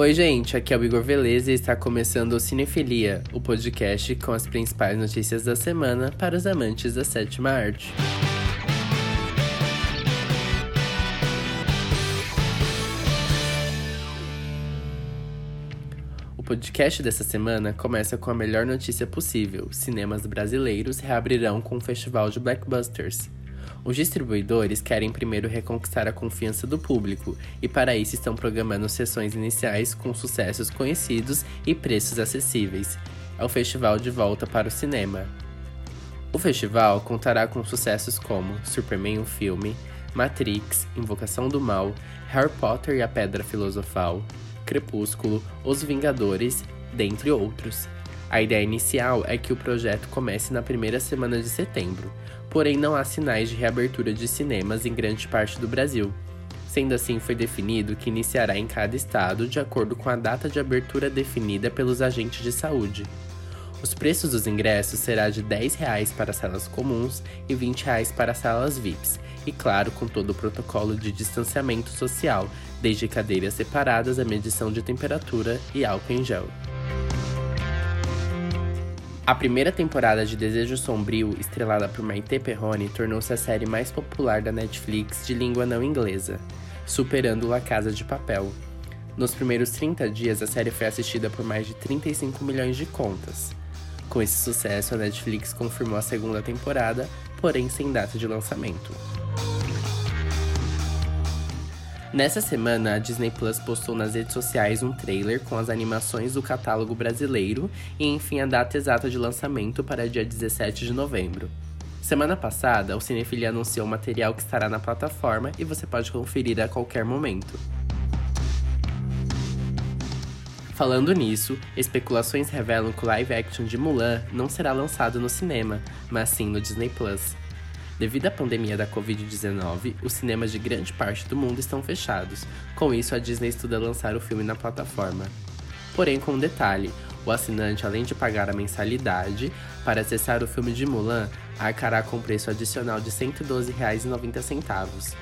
Oi, gente, aqui é o Igor Veleza e está começando o Cinefilia, o podcast com as principais notícias da semana para os amantes da sétima arte. O podcast dessa semana começa com a melhor notícia possível: cinemas brasileiros reabrirão com o festival de blockbusters. Os distribuidores querem primeiro reconquistar a confiança do público e, para isso, estão programando sessões iniciais com sucessos conhecidos e preços acessíveis. É o festival de volta para o cinema. O festival contará com sucessos como Superman o filme, Matrix, Invocação do Mal, Harry Potter e a Pedra Filosofal, Crepúsculo, Os Vingadores, dentre outros. A ideia inicial é que o projeto comece na primeira semana de setembro, porém não há sinais de reabertura de cinemas em grande parte do Brasil. Sendo assim, foi definido que iniciará em cada estado de acordo com a data de abertura definida pelos agentes de saúde. Os preços dos ingressos será de R$ 10 para salas comuns e R$ 20 para salas VIPs, e claro, com todo o protocolo de distanciamento social, desde cadeiras separadas, a medição de temperatura e álcool em gel. A primeira temporada de Desejo Sombrio, estrelada por Maite Perrone, tornou-se a série mais popular da Netflix de língua não inglesa, superando La Casa de Papel. Nos primeiros 30 dias, a série foi assistida por mais de 35 milhões de contas. Com esse sucesso, a Netflix confirmou a segunda temporada, porém sem data de lançamento. Nessa semana, a Disney Plus postou nas redes sociais um trailer com as animações do catálogo brasileiro e, enfim, a data exata de lançamento para dia 17 de novembro. Semana passada, o Cinefilia anunciou o material que estará na plataforma e você pode conferir a qualquer momento. Falando nisso, especulações revelam que o live action de Mulan não será lançado no cinema, mas sim no Disney Plus. Devido à pandemia da Covid-19, os cinemas de grande parte do mundo estão fechados. Com isso, a Disney estuda lançar o filme na plataforma. Porém, com um detalhe: o assinante, além de pagar a mensalidade para acessar o filme de Mulan, arcará com preço adicional de R$ 112,90.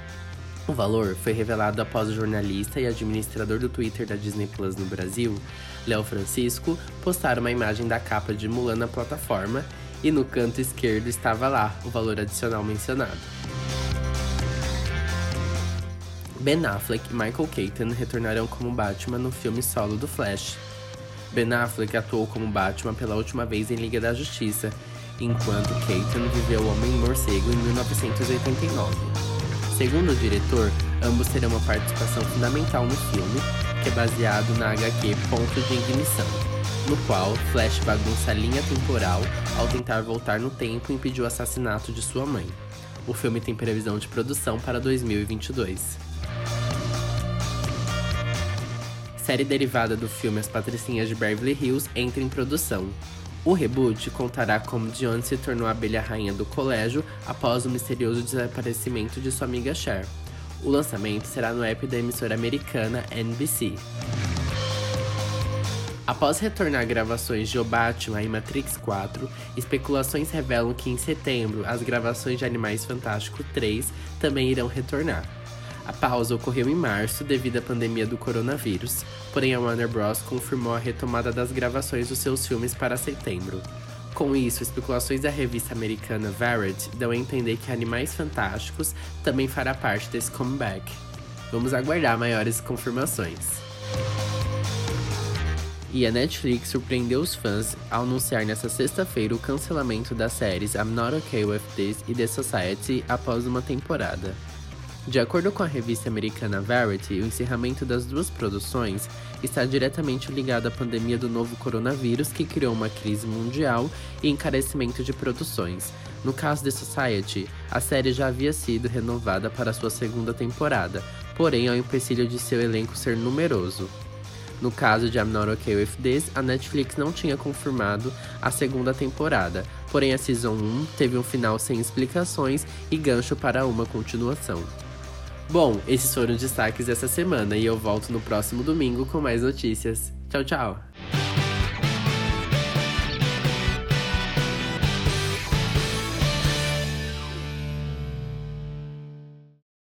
O valor foi revelado após o jornalista e administrador do Twitter da Disney Plus no Brasil, Léo Francisco, postar uma imagem da capa de Mulan na plataforma e no canto esquerdo estava lá o valor adicional mencionado. Ben Affleck e Michael Keaton retornarão como Batman no filme solo do Flash. Ben Affleck atuou como Batman pela última vez em Liga da Justiça, enquanto Keaton viveu Homem-Morcego em 1989. Segundo o diretor, ambos terão uma participação fundamental no filme, que é baseado na HQ Ponto de Ignição no qual Flash bagunça a linha temporal ao tentar voltar no tempo e impedir o assassinato de sua mãe. O filme tem previsão de produção para 2022. Série derivada do filme As Patricinhas de Beverly Hills entra em produção. O reboot contará como Dion se tornou a abelha rainha do colégio após o misterioso desaparecimento de sua amiga Cher. O lançamento será no app da emissora americana NBC. Após retornar gravações de O Batman e Matrix 4, especulações revelam que em setembro as gravações de Animais Fantásticos 3 também irão retornar. A pausa ocorreu em março devido à pandemia do coronavírus, porém a Warner Bros. confirmou a retomada das gravações dos seus filmes para setembro. Com isso, especulações da revista americana Variety dão a entender que Animais Fantásticos também fará parte desse comeback. Vamos aguardar maiores confirmações. E a Netflix surpreendeu os fãs ao anunciar nesta sexta-feira o cancelamento das séries I'm Not Okay With This e The Society após uma temporada. De acordo com a revista americana Variety, o encerramento das duas produções está diretamente ligado à pandemia do novo coronavírus que criou uma crise mundial e encarecimento de produções. No caso The Society, a série já havia sido renovada para sua segunda temporada, porém ao empecilho de seu elenco ser numeroso. No caso de I'm Not Okay With This, a Netflix não tinha confirmado a segunda temporada, porém a Season 1 teve um final sem explicações e gancho para uma continuação. Bom, esses foram os destaques dessa semana e eu volto no próximo domingo com mais notícias. Tchau, tchau!